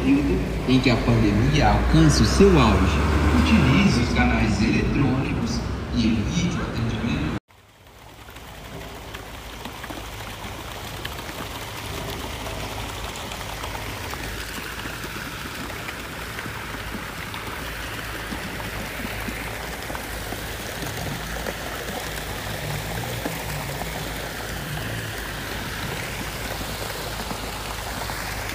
período em que a pandemia alcança o seu auge. Utilize os canais eletrônicos